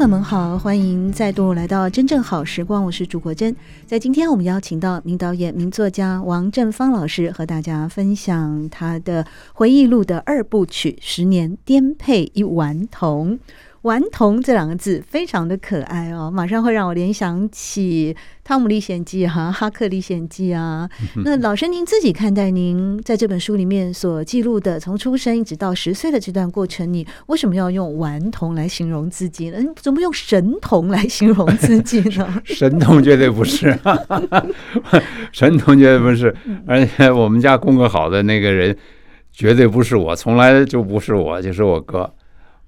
朋友们好，欢迎再度来到真正好时光，我是朱国珍。在今天，我们邀请到名导演、名作家王振芳老师，和大家分享他的回忆录的二部曲《十年颠沛一顽童》。顽童这两个字非常的可爱哦，马上会让我联想起《汤姆历险记》哈，《哈克历险记》啊。那老师，您自己看待您在这本书里面所记录的从出生一直到十岁的这段过程，你为什么要用顽童来形容自己呢？你怎么用神童来形容自己呢？神童绝对不是，神童绝对不是，而且我们家功课好的那个人绝对不是我，从来就不是我，就是我哥。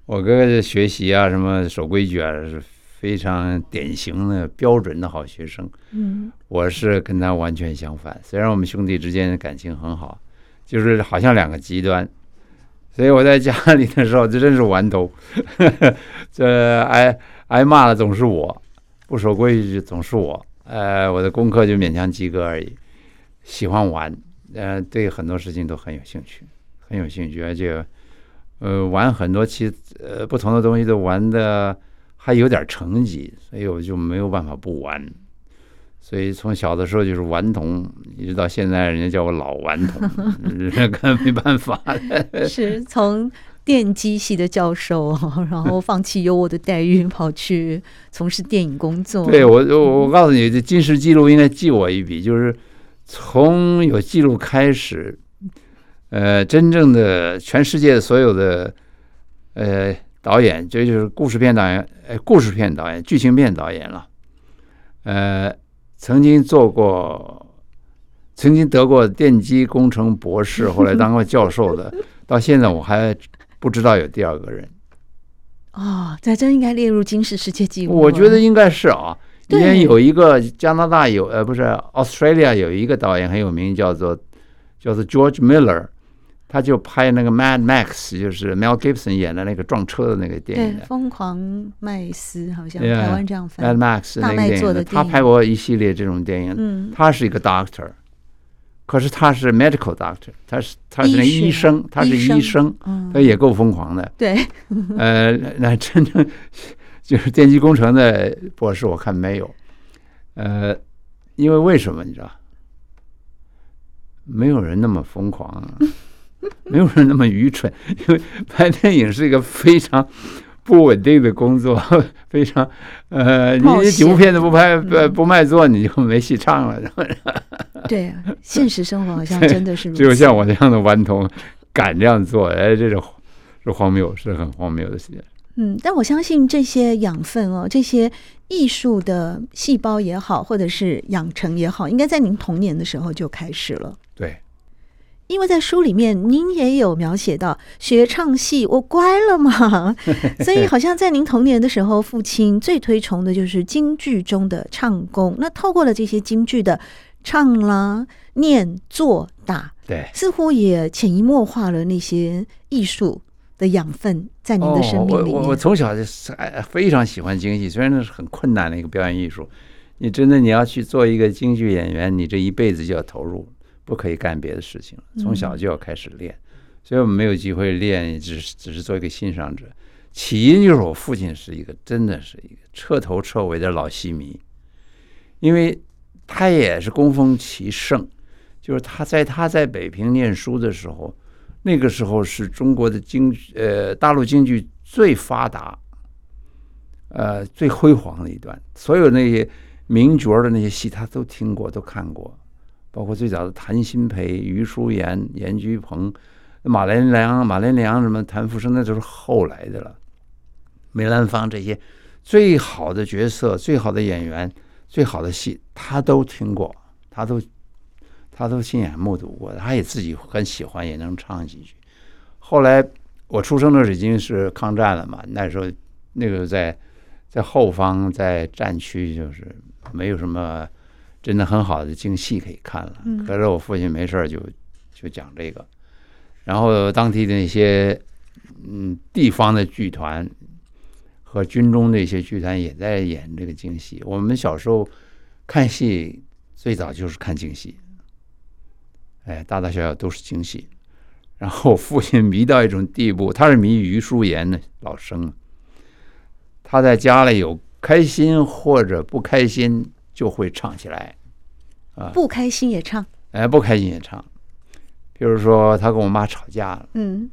我哥哥学习啊，什么守规矩啊，是非常典型的标准的好学生。嗯，我是跟他完全相反。虽然我们兄弟之间的感情很好，就是好像两个极端。所以我在家里的时候，这真是顽童。这挨挨骂的总是我，不守规矩总是我。呃，我的功课就勉强及格而已。喜欢玩，呃，对很多事情都很有兴趣，很有兴趣，而且。呃，玩很多其呃不同的东西都玩的还有点成绩，所以我就没有办法不玩。所以从小的时候就是顽童，一直到现在，人家叫我老顽童，这个没办法。是从电机系的教授，然后放弃优渥的待遇，跑去从事电影工作。对我，我我告诉你，这金石记录应该记我一笔，就是从有记录开始。呃，真正的全世界所有的呃导演，这就是故事片导演，呃，故事片导演、剧情片导演了。呃，曾经做过，曾经得过电机工程博士，后来当过教授的，到现在我还不知道有第二个人。哦，这真应该列入金氏世界纪录。我觉得应该是啊，因为有一个加拿大有呃，不是 Australia 有一个导演很有名，叫做叫做 George Miller。他就拍那个《Mad Max》，就是 Mel Gibson 演的那个撞车的那个电影。对，疯狂麦斯好像台湾这样翻。Mad Max 那个电影，他拍过一系列这种电影。嗯，他是一个 doctor，可是他是 medical doctor，他是他是那医生，他是医生，他也够疯狂的。对，呃，那真正 就是电机工程的博士，我看没有。呃，因为为什么你知道？没有人那么疯狂啊。没有人那么愚蠢，因为拍电影是一个非常不稳定的工作，非常呃，你几部片子不拍不不卖座，你就没戏唱了。对啊，现实生活好像真的是如此。只有像我这样的顽童敢这样做，哎，这种是荒谬，是很荒谬的事情。嗯，但我相信这些养分哦，这些艺术的细胞也好，或者是养成也好，应该在您童年的时候就开始了。对。因为在书里面，您也有描写到学唱戏，我乖了嘛，所以好像在您童年的时候，父亲最推崇的就是京剧中的唱功。那透过了这些京剧的唱啦、念、做、打，对，似乎也潜移默化了那些艺术的养分在您的生命里面。哦、我我从小就是非常喜欢京戏，虽然那是很困难的一个表演艺术，你真的你要去做一个京剧演员，你这一辈子就要投入。不可以干别的事情了，从小就要开始练，所以我们没有机会练，只是只是做一个欣赏者。起因就是我父亲是一个真的是一个彻头彻尾的老戏迷，因为他也是供奉其盛，就是他在他在北平念书的时候，那个时候是中国的京呃大陆京剧最发达，呃最辉煌的一段，所有那些名角的那些戏他都听过都看过。包括最早的谭鑫培、余叔岩、阎菊鹏、马连良、马连良什么谭福生，那都是后来的了。梅兰芳这些最好的角色、最好的演员、最好的戏，他都听过，他都他都亲眼目睹过，他也自己很喜欢，也能唱几句。后来我出生的时候已经是抗战了嘛，那时候那个在在后方在战区，就是没有什么真的很好的京戏可以看了。可是我父亲没事就就讲这个，然后当地的那些嗯地方的剧团和军中的一些剧团也在演这个京戏。我们小时候看戏最早就是看京戏。哎，大大小小都是京戏，然后我父亲迷到一种地步，他是迷余叔岩的老生，他在家里有开心或者不开心就会唱起来，啊，不开心也唱，哎，不开心也唱，比如说他跟我妈吵架了，嗯，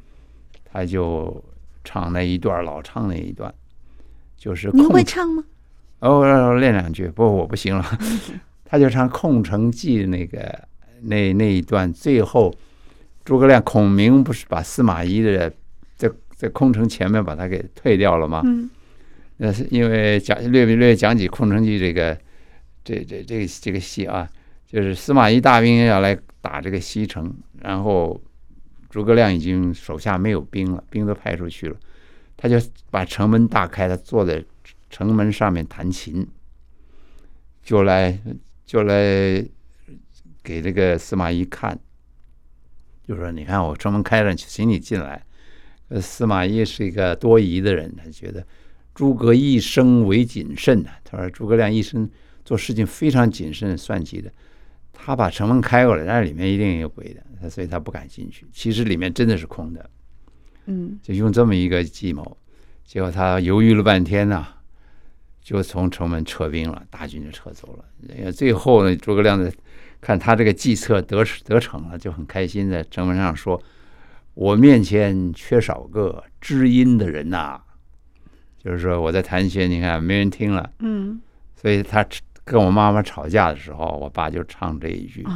他就唱那一段，老唱那一段，就是你会唱吗？哦，练两句，不过我不行了，他就唱《空城计》那个。那那一段最后，诸葛亮孔明不是把司马懿的在在空城前面把他给退掉了吗？嗯，那是因为讲略略讲起空城计这个这这这个这个戏啊，就是司马懿大兵要来打这个西城，然后诸葛亮已经手下没有兵了，兵都派出去了，他就把城门大开，他坐在城门上面弹琴，就来就来。给这个司马懿看，就说：“你看我城门开了，请你进来。”司马懿是一个多疑的人，他觉得诸葛一生为谨慎的。他说：“诸葛亮一生做事情非常谨慎算计的，他把城门开过来，那里面一定有鬼的，所以他不敢进去。其实里面真的是空的。”嗯，就用这么一个计谋，结果他犹豫了半天呐，就从城门撤兵了，大军就撤走了。最后呢，诸葛亮的。看他这个计策得得逞了，就很开心，在城门上说：“我面前缺少个知音的人呐。”就是说我在弹琴，你看没人听了。嗯，所以他跟我妈妈吵架的时候，我爸就唱这一句：“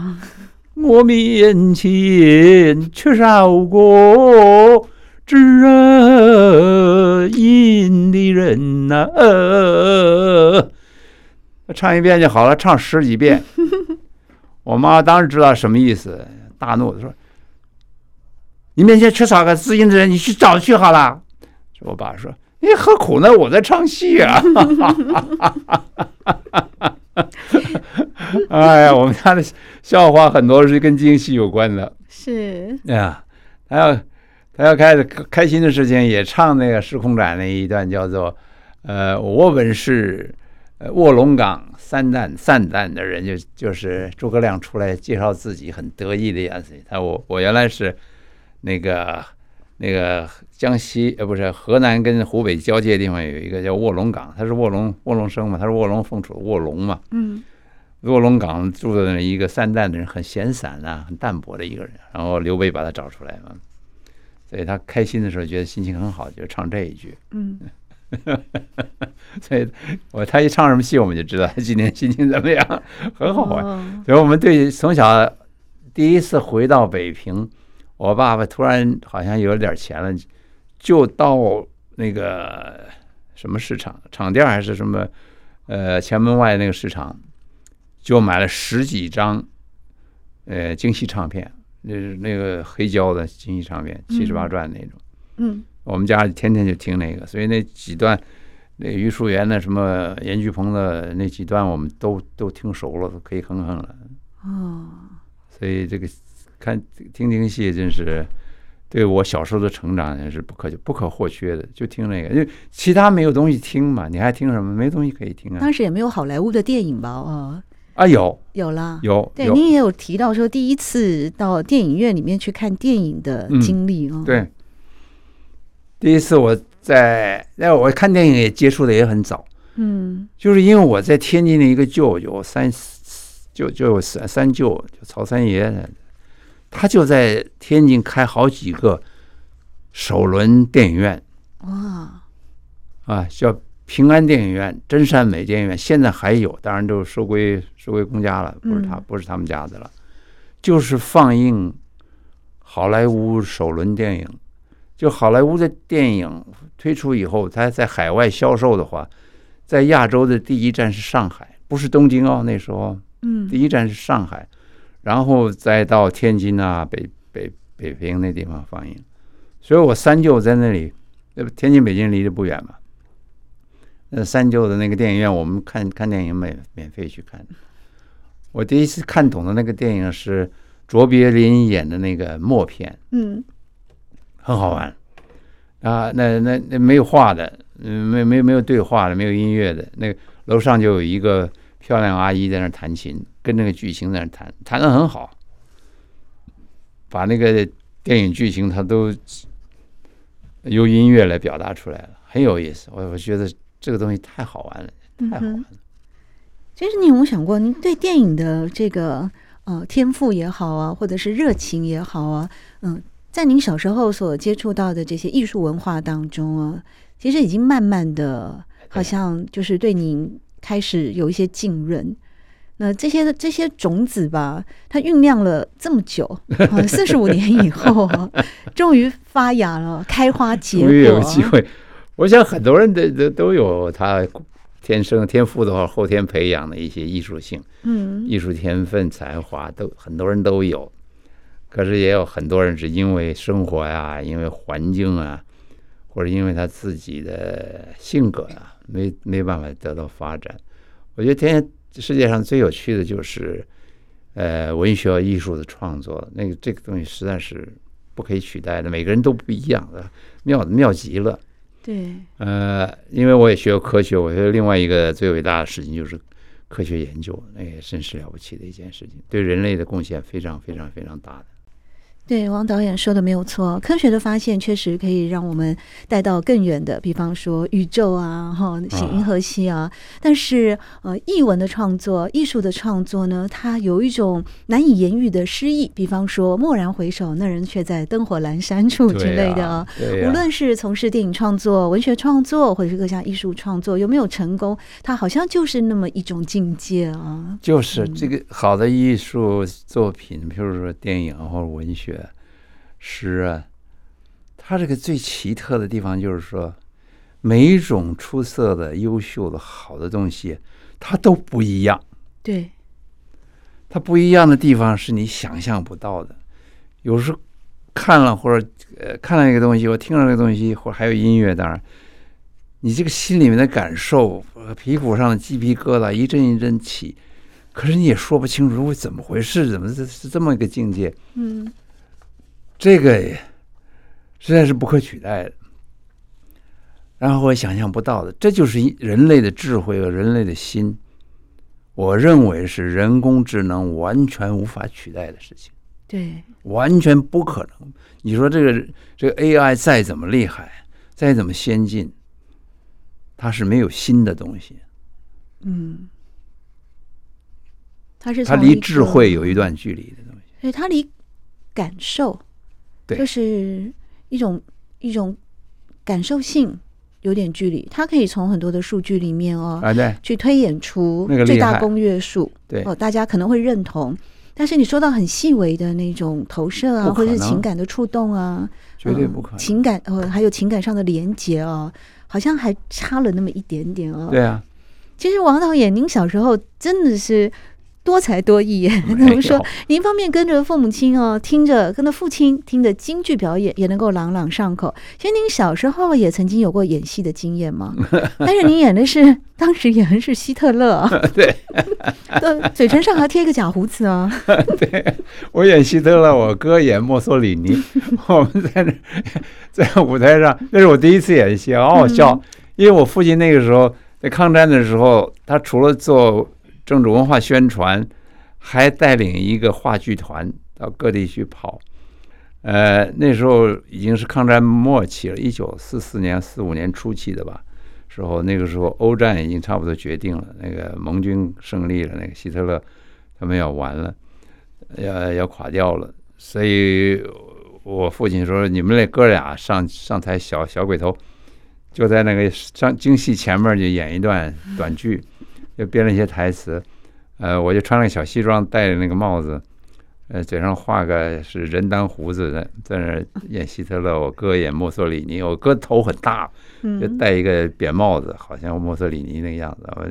我面前缺少个知音的人呐。”唱一遍就好了，唱十几遍。我妈当时知道什么意思，大怒地说：“你面前缺少个知音的人，你去找去好了。”我爸说：“你何苦呢？我在唱戏啊！” 哎呀，我们家的笑话很多是跟京戏有关的。是。哎呀，他要他要开始开心的事情，也唱那个《时空展》那一段，叫做“呃，我本是卧龙岗。”三旦散旦的人就就是诸葛亮出来介绍自己，很得意的样子。他我我原来是那个那个江西呃不是河南跟湖北交界的地方有一个叫卧龙岗，他是卧龙卧龙生嘛，他是卧龙凤雏卧龙嘛。嗯，卧龙岗住的那一个散旦的人很闲散啊，很淡泊的一个人。然后刘备把他找出来嘛，所以他开心的时候觉得心情很好，就唱这一句。嗯。所以，我他一唱什么戏，我们就知道他今天心情怎么样，很好玩。所以，我们对从小第一次回到北平，我爸爸突然好像有点钱了，就到那个什么市场，场店还是什么，呃，前门外那个市场，就买了十几张，呃，京戏唱片，那是那个黑胶的京戏唱片，七十八转那种，嗯。我们家里天天就听那个，所以那几段，那余淑元的什么严菊鹏的那几段，我们都都听熟了，都可以哼哼了。哦，所以这个看听听戏真是对我小时候的成长也是不可不可或缺的，就听那个，因为其他没有东西听嘛，你还听什么？没东西可以听啊。当时也没有好莱坞的电影吧？哦，啊有。有啦，有。对，您也有提到说第一次到电影院里面去看电影的经历哦。对。第一次我在那我看电影也接触的也很早，嗯，就是因为我在天津的一个舅舅三舅舅三三舅就曹三爷，他就在天津开好几个首轮电影院，哇，啊叫平安电影院、真善美电影院，现在还有，当然都收归收归公家了，不是他不是他们家的了，就是放映好莱坞首轮电影。就好莱坞的电影推出以后，它在海外销售的话，在亚洲的第一站是上海，不是东京哦。那时候，嗯，第一站是上海，然后再到天津啊、北北北平那地方放映。所以我三舅在那里，那天津北京离得不远嘛。那三舅的那个电影院，我们看看电影免免费去看。我第一次看懂的那个电影是卓别林演的那个默片，嗯，很好玩啊。那那那没有画的，嗯，没没没有对话的，没有音乐的。那个楼上就有一个漂亮阿姨在那弹琴，跟那个剧情在那弹，弹的很好，把那个电影剧情他都由音乐来表达出来了，很有意思。我我觉得。这个东西太好玩了，太好玩了。嗯、其实你有没有想过，您对电影的这个呃天赋也好啊，或者是热情也好啊，嗯、呃，在您小时候所接触到的这些艺术文化当中啊，其实已经慢慢的，好像就是对您开始有一些浸润。那这些这些种子吧，它酝酿了这么久，四十五年以后，终于发芽了，开花结果，有机会。我想很多人都都都有他天生天赋的话，后天培养的一些艺术性，嗯，艺术天分才华都很多人都有，可是也有很多人是因为生活呀，因为环境啊，或者因为他自己的性格啊，没没办法得到发展。我觉得天世界上最有趣的就是，呃，文学艺术的创作，那个这个东西实在是不可以取代的，每个人都不一样的，妙妙极了。对，呃，因为我也学过科学，我觉得另外一个最伟大的事情就是科学研究，那也真是了不起的一件事情，对人类的贡献非常非常非常大的。对，王导演说的没有错，科学的发现确实可以让我们带到更远的，比方说宇宙啊，哈，银河系啊。但是，呃，译文的创作、艺术的创作呢，它有一种难以言喻的诗意。比方说，蓦然回首，那人却在灯火阑珊处之类的啊。无论是从事电影创作、文学创作，或者是各项艺术创作，有没有成功，它好像就是那么一种境界啊。就是这个好的艺术作品，譬如说电影或者文学。诗啊，它这个最奇特的地方就是说，每一种出色的、优秀的、好的东西，它都不一样。对，它不一样的地方是你想象不到的。有时候看了或者呃看了一个东西，我听了这个东西，或者还有音乐，当然，你这个心里面的感受，皮肤上的鸡皮疙瘩一阵一阵起，可是你也说不清楚为怎么回事，怎么是是这么一个境界？嗯。这个实在是不可取代的，然后我想象不到的，这就是人类的智慧和人类的心。我认为是人工智能完全无法取代的事情。对，完全不可能。你说这个这个 AI 再怎么厉害，再怎么先进，它是没有新的东西。嗯，它是它离智慧有一段距离的东西。对它离感受。就是一种一种感受性有点距离，它可以从很多的数据里面哦，去推演出最大公约数。对哦，大家可能会认同，但是你说到很细微的那种投射啊，或者是情感的触动啊，绝对不可能。情感哦，还有情感上的连结哦，好像还差了那么一点点哦。对啊，其实王导演，您小时候真的是。多才多艺，怎么 说？您一方面跟着父母亲哦，听着跟着父亲听着京剧表演，也能够朗朗上口。其实您小时候也曾经有过演戏的经验吗？但是您演的是当时演的是希特勒，对，嘴唇上还贴一个假胡子啊。对，我演希特勒，我哥演墨索里尼，我们在那在舞台上，那是我第一次演戏，好好笑。因为我父亲那个时候在抗战的时候，他除了做政治文化宣传，还带领一个话剧团到各地去跑。呃，那时候已经是抗战末期了，一九四四年、四五年初期的吧时候，那个时候欧战已经差不多决定了，那个盟军胜利了，那个希特勒他们要完了，要要垮掉了。所以我父亲说：“你们那哥俩上上台，小小鬼头就在那个上京戏前面就演一段短剧。”就编了一些台词，呃，我就穿了个小西装，戴着那个帽子，呃，嘴上画个是人当胡子的，在那演希特勒。我哥演墨索里尼，我哥头很大，就戴一个扁帽子，好像墨索里尼那个样子。我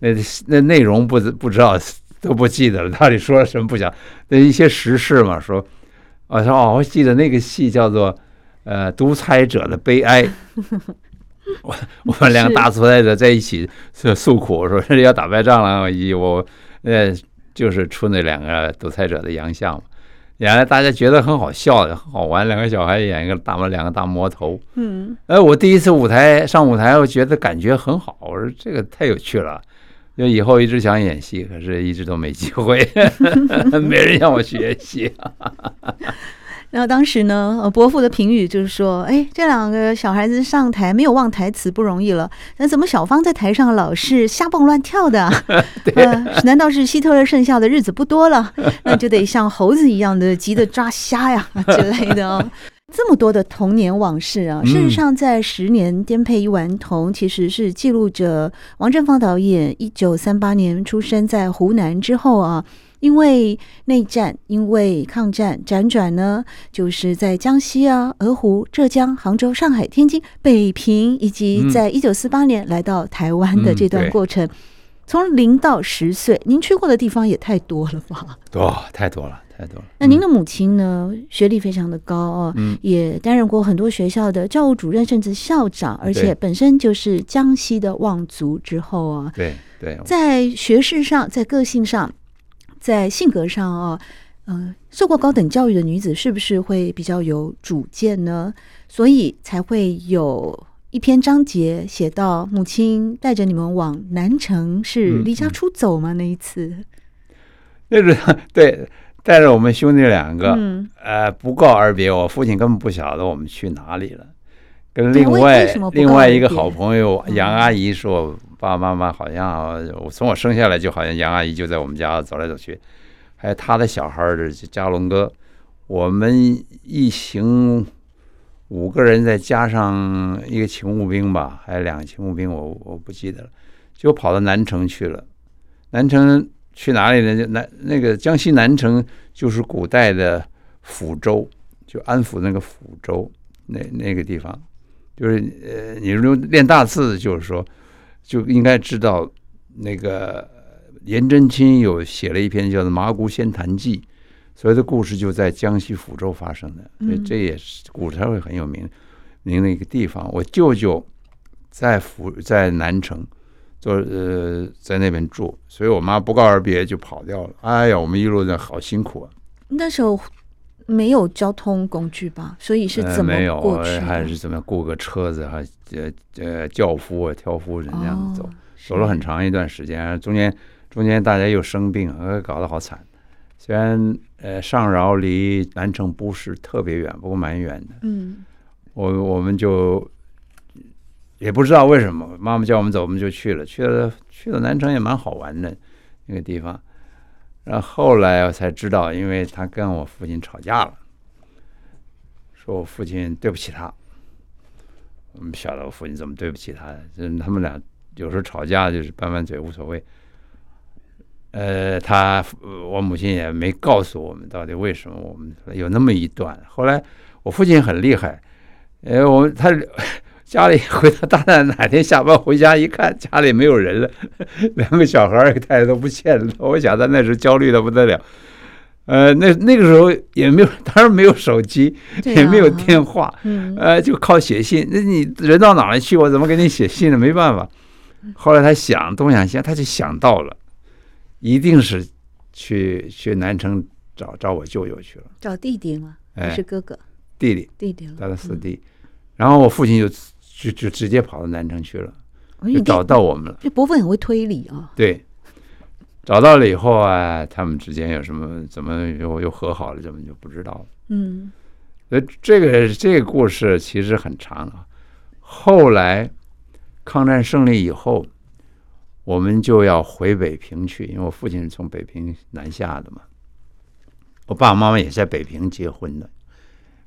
那那内容不不知道都不记得了，到底说了什么不讲。那一些时事嘛，说，我说哦，我记得那个戏叫做呃，独裁者的悲哀。我我们两个大独裁者在一起诉诉苦，说是要打败仗了。我呃，就是出那两个独裁者的洋相嘛。原来大家觉得很好笑，很好玩。两个小孩演一个大魔，两个大魔头。嗯，哎，我第一次舞台上舞台，我觉得感觉很好。我说这个太有趣了，就以后一直想演戏，可是一直都没机会，没人让我去演戏。然后当时呢，呃，伯父的评语就是说：“哎，这两个小孩子上台没有忘台词不容易了。那怎么小芳在台上老是瞎蹦乱跳的？呃，难道是希特勒剩下的日子不多了？那就得像猴子一样的急得抓瞎呀 之类的哦。这么多的童年往事啊！事实上，在十年颠沛一顽童，其实是记录着王振芳导演一九三八年出生在湖南之后啊。”因为内战，因为抗战，辗转呢，就是在江西啊、鹅湖、浙江、杭州、上海、天津、北平，以及在一九四八年来到台湾的这段过程，嗯、从零到十岁，您去过的地方也太多了吧？多，太多了，太多了。那您的母亲呢？学历非常的高哦，嗯、也担任过很多学校的教务主任，甚至校长，而且本身就是江西的望族之后啊。对对，在学识上，在个性上。在性格上啊，嗯、呃，受过高等教育的女子是不是会比较有主见呢？所以才会有一篇章节写到母亲带着你们往南城是离家出走吗？嗯、那一次，那是 对，带着我们兄弟两个，嗯、呃，不告而别。我父亲根本不晓得我们去哪里了，跟另外另外一个好朋友杨阿姨说。爸爸妈妈好像，我从我生下来就好像杨阿姨就在我们家走来走去，还有他的小孩儿加龙哥，我们一行五个人再加上一个勤务兵吧，还有两个勤务兵，我我不记得了，就跑到南城去了。南城去哪里呢？就南那个江西南城就是古代的抚州，就安抚那个抚州那那个地方，就是呃，你说练大字，就是说。就应该知道，那个颜真卿有写了一篇叫做《麻姑仙坛记》，所有的故事就在江西抚州发生的，所以这也是古时候会很有名名的一个地方。我舅舅在抚在南城，做呃在那边住，所以我妈不告而别就跑掉了。哎呀，我们一路上好辛苦啊！那时候。没有交通工具吧？所以是怎么过去？呃、没有，还是怎么雇个车子？还呃呃轿夫啊、挑夫人这样子走，哦、走了很长一段时间。中间中间大家又生病，呃，搞得好惨。虽然呃上饶离南城不是特别远，不过蛮远的。嗯，我我们就也不知道为什么，妈妈叫我们走，我们就去了。去了去了南城也蛮好玩的那个地方。然后后来我才知道，因为他跟我父亲吵架了，说我父亲对不起他。我们晓得我父亲怎么对不起他，就是他们俩有时候吵架就是拌拌嘴无所谓。呃，他我母亲也没告诉我们到底为什么我们有那么一段。后来我父亲很厉害，呃，我他。家里回到大难，哪天下班回家一看，家里没有人了，两个小孩儿、太太都不见了。我想他那时候焦虑的不得了。呃，那那个时候也没有，当然没有手机，也没有电话，呃，就靠写信。那你人到哪里去，我怎么给你写信呢？没办法。后来他想东想西，他就想到了，一定是去去南城找找我舅舅去了。找弟弟吗？还是哥哥？弟弟，弟弟了，他的四弟。然后我父亲就。就就直接跑到南城去了，就找到我们了。这伯父很会推理啊。对，找到了以后啊，他们之间有什么，怎么又又和好了，怎么就不知道了。嗯，呃，这个这个故事其实很长啊。后来抗战胜利以后，我们就要回北平去，因为我父亲是从北平南下的嘛。我爸爸妈妈也在北平结婚的，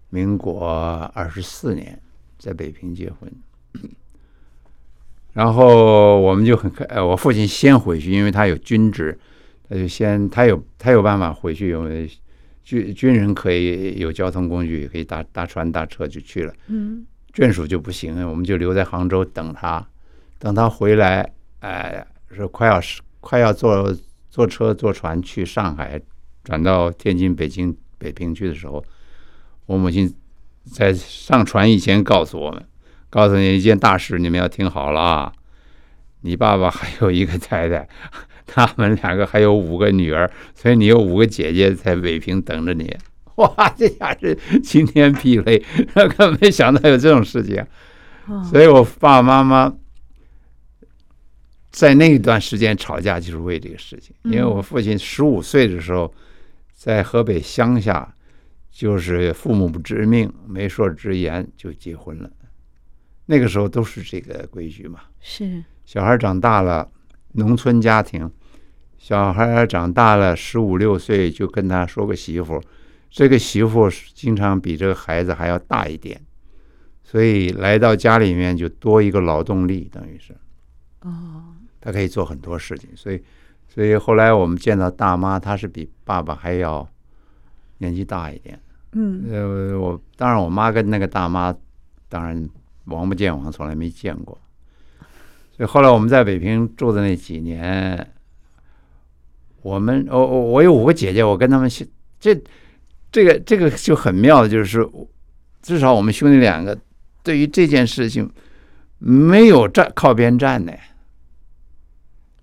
民国二十四年。在北平结婚，然后我们就很开。我父亲先回去，因为他有军职，他就先他有他有办法回去，因为军军人可以有交通工具，可以搭搭船搭车就去了。嗯，眷属就不行，我们就留在杭州等他，等他回来，哎，说快要快要坐坐车坐船去上海，转到天津、北京、北平去的时候，我母亲。在上船以前告诉我们，告诉你一件大事，你们要听好了啊！你爸爸还有一个太太，他们两个还有五个女儿，所以你有五个姐姐在北平等着你。哇，这下是晴天霹雳，根本没想到有这种事情。所以我爸爸妈妈在那一段时间吵架，就是为这个事情。因为我父亲十五岁的时候，在河北乡下，就是父母不知命、媒妁之言就结婚了。那个时候都是这个规矩嘛。是。小孩长大了，农村家庭，小孩长大了十五六岁就跟他说个媳妇，这个媳妇经常比这个孩子还要大一点，所以来到家里面就多一个劳动力，等于是，哦，他可以做很多事情，所以，所以后来我们见到大妈，她是比爸爸还要年纪大一点，嗯，呃，我当然我妈跟那个大妈，当然王不见王，从来没见过。所以后来我们在北平住的那几年，我们我我我有五个姐姐，我跟他们这这个这个就很妙的，就是至少我们兄弟两个对于这件事情没有站靠边站的。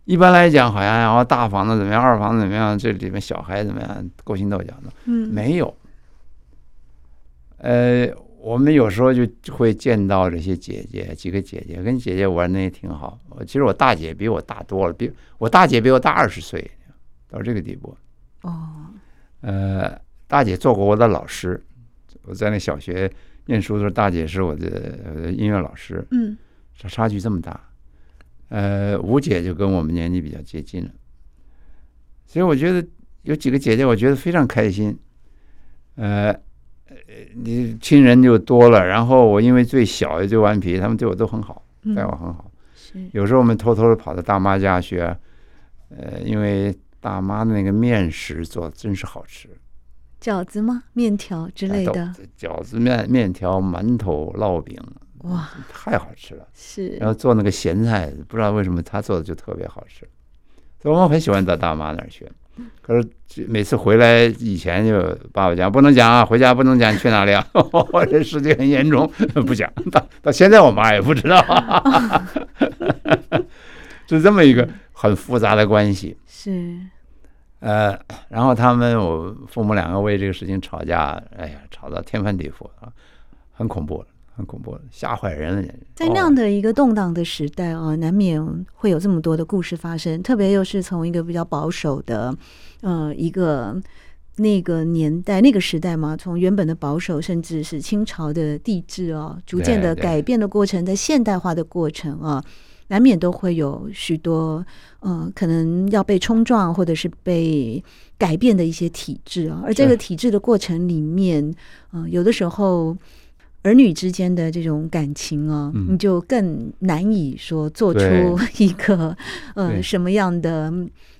一般来讲，好像然后大房子怎么样，二房子怎么样，这里面小孩怎么样，勾心斗角的，嗯，没有，呃。我们有时候就会见到这些姐姐，几个姐姐跟姐姐玩的也挺好。其实我大姐比我大多了，比我大姐比我大二十岁，到这个地步。哦，呃，大姐做过我的老师，我在那小学念书的时候，大姐是我的音乐老师。嗯，差差距这么大。呃，五姐就跟我们年纪比较接近了，所以我觉得有几个姐姐，我觉得非常开心。呃。你亲人就多了，然后我因为最小也最顽皮，他们对我都很好，待我很好。嗯、有时候我们偷偷的跑到大妈家去，呃，因为大妈的那个面食做的真是好吃。饺子吗？面条之类的。饺子、面面条、馒头、烙饼，哇，太好吃了。是。然后做那个咸菜，不知道为什么他做的就特别好吃，所以我们很喜欢到大妈那儿去。可是每次回来以前就爸爸讲不能讲啊，回家不能讲你去哪里啊，我 这事情很严重，不讲。到到现在我妈也不知道，是这么一个很复杂的关系。是，呃，然后他们我父母两个为这个事情吵架，哎呀，吵到天翻地覆啊，很恐怖。很恐怖，吓坏人了。在那样的一个动荡的时代啊，难免会有这么多的故事发生。特别又是从一个比较保守的，呃，一个那个年代、那个时代嘛，从原本的保守，甚至是清朝的帝制啊，逐渐的改变的过程，在现代化的过程啊，难免都会有许多呃，可能要被冲撞或者是被改变的一些体制啊。而这个体制的过程里面，呃，有的时候。儿女之间的这种感情啊，你就更难以说做出 一个呃什么样的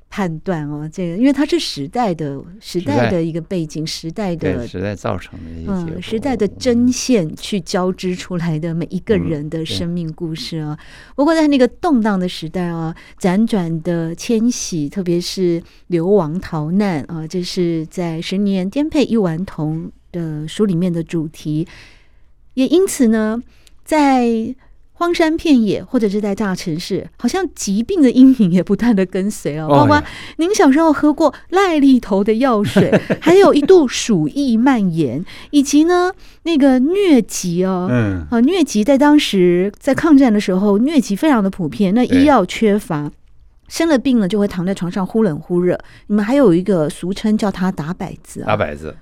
判断哦。这个，因为它是时代的时代的一个背景，时代的时代造成的一些时代的针线去交织出来的每一个人的生命故事啊。不过在那个动荡的时代啊，辗转的迁徙，特别是流亡逃难啊，这是在十年颠沛一顽童的书里面的主题。也因此呢，在荒山遍野或者是在大城市，好像疾病的阴影也不断的跟随哦。包括您小时候喝过癞痢头的药水，还有一度鼠疫蔓延，以及呢那个疟疾哦，嗯，啊疟疾在当时在抗战的时候，疟疾非常的普遍，那医药缺乏，生了病了就会躺在床上忽冷忽热。你们还有一个俗称叫他打摆子啊，打摆子。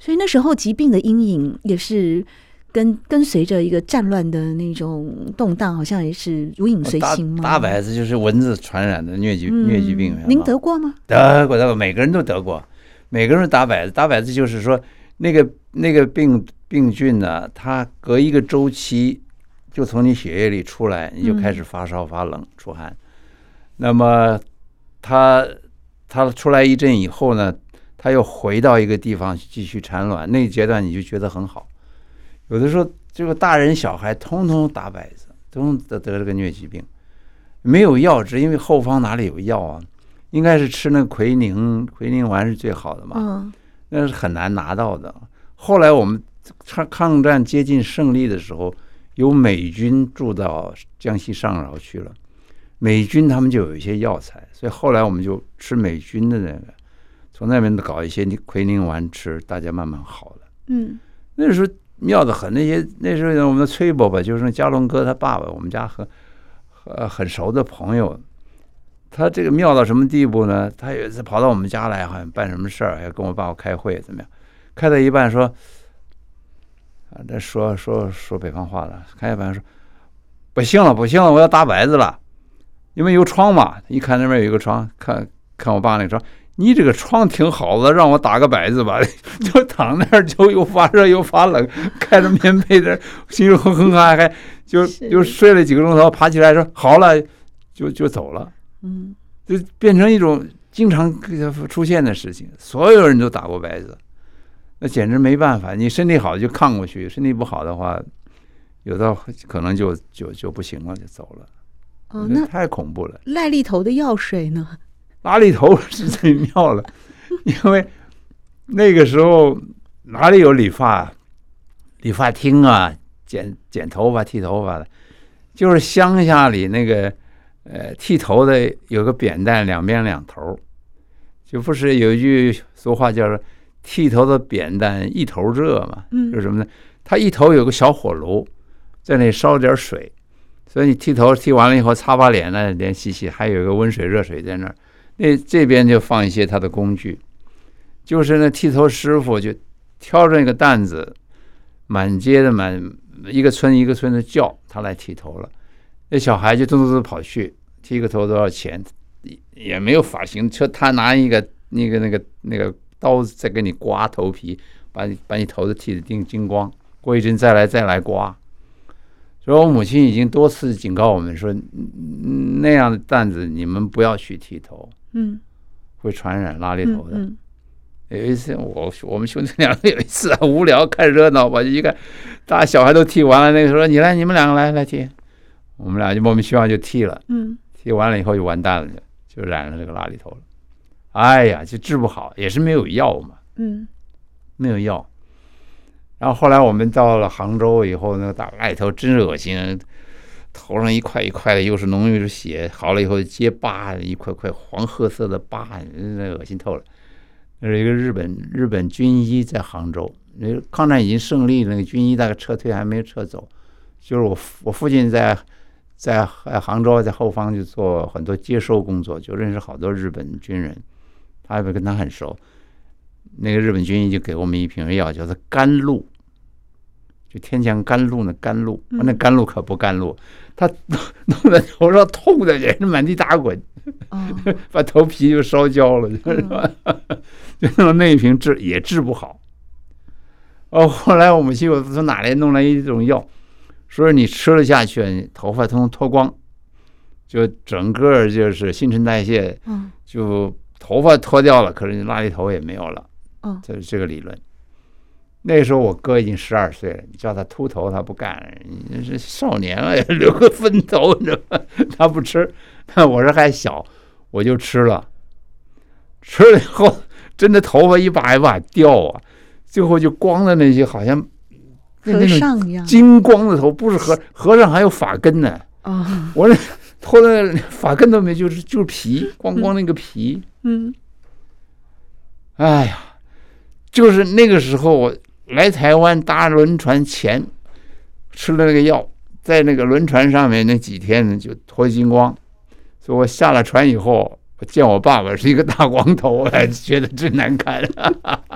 所以那时候疾病的阴影也是。跟跟随着一个战乱的那种动荡，好像也是如影随形吗？大摆子就是蚊子传染的疟疾，疟疾病。您得过吗？得过，得过，每个人都得过，每个人打摆子。打摆子就是说，那个那个病病菌呢，它隔一个周期就从你血液里出来，你就开始发烧、发冷、出汗。那么它它出来一阵以后呢，它又回到一个地方继续产卵，那个阶段你就觉得很好。有的时候，这个大人小孩通通打摆子，通通得得这个疟疾病，没有药治，因为后方哪里有药啊？应该是吃那个奎宁，奎宁丸是最好的嘛。嗯，那是很难拿到的。后来我们抗抗战接近胜利的时候，有美军驻到江西上饶去了，美军他们就有一些药材，所以后来我们就吃美军的那个，从那边搞一些奎宁丸吃，大家慢慢好了。嗯，那时候妙得很，那些那时候我们的崔伯伯就是那嘉龙哥他爸爸，我们家很呃很熟的朋友。他这个妙到什么地步呢？他有一次跑到我们家来，好像办什么事儿，要跟我爸爸开会，怎么样？开到一半说，啊，这说说说北方话了。开一半说，不行了，不行了，我要打摆子了，因为有床嘛。一看那边有一个床，看看我爸那个床，你这个床挺好的，让我打个摆子吧。就躺那儿，就又发热又发冷，盖着棉被的，心里哼哼哈还就就睡了几个钟头，爬起来说好了，就就走了。嗯，就变成一种经常出现的事情，所有人都打过摆子，那简直没办法。你身体好就抗过去，身体不好的话，有的可能就就就不行了，就走了。哦，那太恐怖了。赖痢头的药水呢？拉痢头是最妙了，因为那个时候哪里有理发、理发厅啊，剪剪头发、剃头发的，就是乡下里那个。呃，剃头的有个扁担，两边两头，就不是有一句俗话叫做“剃头的扁担一头热”嘛？嗯，是什么呢？他一头有个小火炉，在那烧点水，所以你剃头剃完了以后，擦把脸呢，脸洗洗，还有一个温水热水在那儿。那这边就放一些他的工具，就是那剃头师傅就挑着那个担子，满街的满一个村一个村的叫他来剃头了。那小孩就咚咚咚跑去。剃个头多少钱？也没有发型，就他拿一个那个那个那个刀子在给你刮头皮，把你把你头子剃得定精光。过一阵再来再来刮。所以我母亲已经多次警告我们说，那样的担子你们不要去剃头，嗯，会传染拉痢头的。嗯嗯、有一次我我们兄弟两个有一次无聊看热闹吧，一看大小孩都剃完了，那个时候你来，你们两个来来剃，我们俩就莫名其妙就剃了，嗯。剃完了以后就完蛋了，就染了这个拉痢头了。哎呀，就治不好，也是没有药嘛。嗯，没有药。然后后来我们到了杭州以后，那个大拉痢头真恶心，头上一块一块的，又是浓又是血。好了以后结疤，一块块黄褐色的疤，那恶心透了。那是一个日本日本军医在杭州，那抗战已经胜利，那个军医大概撤退还没撤走，就是我我父亲在。在杭州，在后方就做很多接收工作，就认识好多日本军人，他也跟他很熟。那个日本军医就给我们一瓶药，叫做甘露，就天降甘露那甘露，那甘露可不甘露，他弄在头上痛的人满地打滚，把头皮就烧焦了，是吧？就弄那一瓶治也治不好。哦，后来我们去我从哪里弄来一种药。说是你吃了下去，你头发通通脱光，就整个就是新陈代谢，就头发脱掉了，可是你拉痢头也没有了。嗯，这是这个理论。那时候我哥已经十二岁了，你叫他秃头他不干，你是少年了，留个分头，你知道吗？他不吃，我这还小，我就吃了。吃了以后，真的头发一把一把掉啊，最后就光的那些好像。和尚一样，金光的头不是和和尚还有发根呢。啊，我这脱了发根都没，就是就是皮，光光那个皮。嗯，哎呀，就是那个时候我来台湾搭轮船前吃了那个药，在那个轮船上面那几天呢就脱精光，所以我下了船以后，我见我爸爸是一个大光头，我还觉得真难看，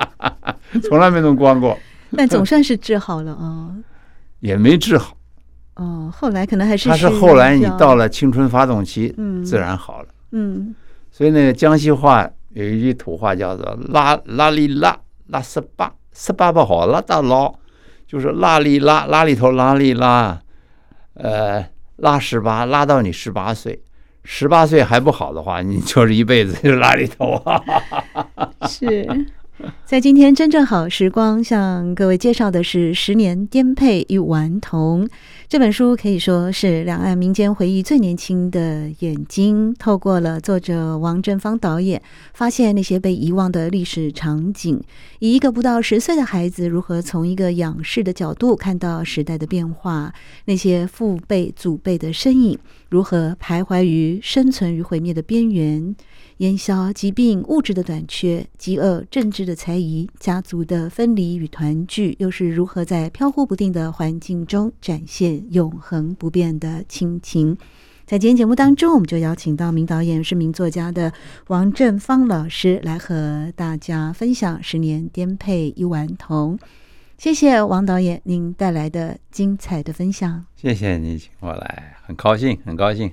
从来没弄光过。但总算是治好了啊、哦，也没治好。哦，后来可能还是。他是后来你到了青春发动期，嗯，自然好了。嗯，所以那个江西话有一句土话叫做“拉拉里拉拉十八十八不好拉到老”，就是拉里拉拉里头拉里拉，呃，拉十八拉到你十八岁，十八岁还不好的话，你就是一辈子就拉里头啊。是。在今天真正好时光，向各位介绍的是《十年颠沛与顽童》这本书，可以说是两岸民间回忆最年轻的眼睛。透过了作者王振芳导演，发现那些被遗忘的历史场景，以一个不到十岁的孩子，如何从一个仰视的角度看到时代的变化，那些父辈、祖辈的身影，如何徘徊于生存与毁灭的边缘。烟消、疾病、物质的短缺、饥饿、政治的猜疑、家族的分离与团聚，又是如何在飘忽不定的环境中展现永恒不变的亲情？在今天节目当中，我们就邀请到名导演、是名作家的王振芳老师来和大家分享《十年颠沛一顽童》。谢谢王导演您带来的精彩的分享。谢谢你请我来，很高兴，很高兴。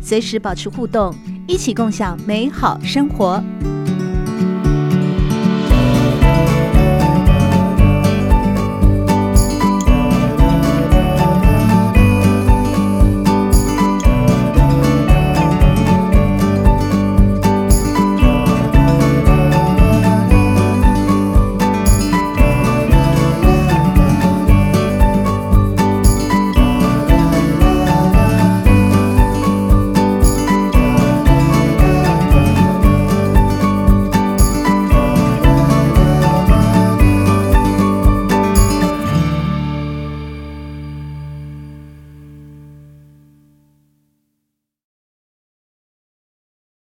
随时保持互动，一起共享美好生活。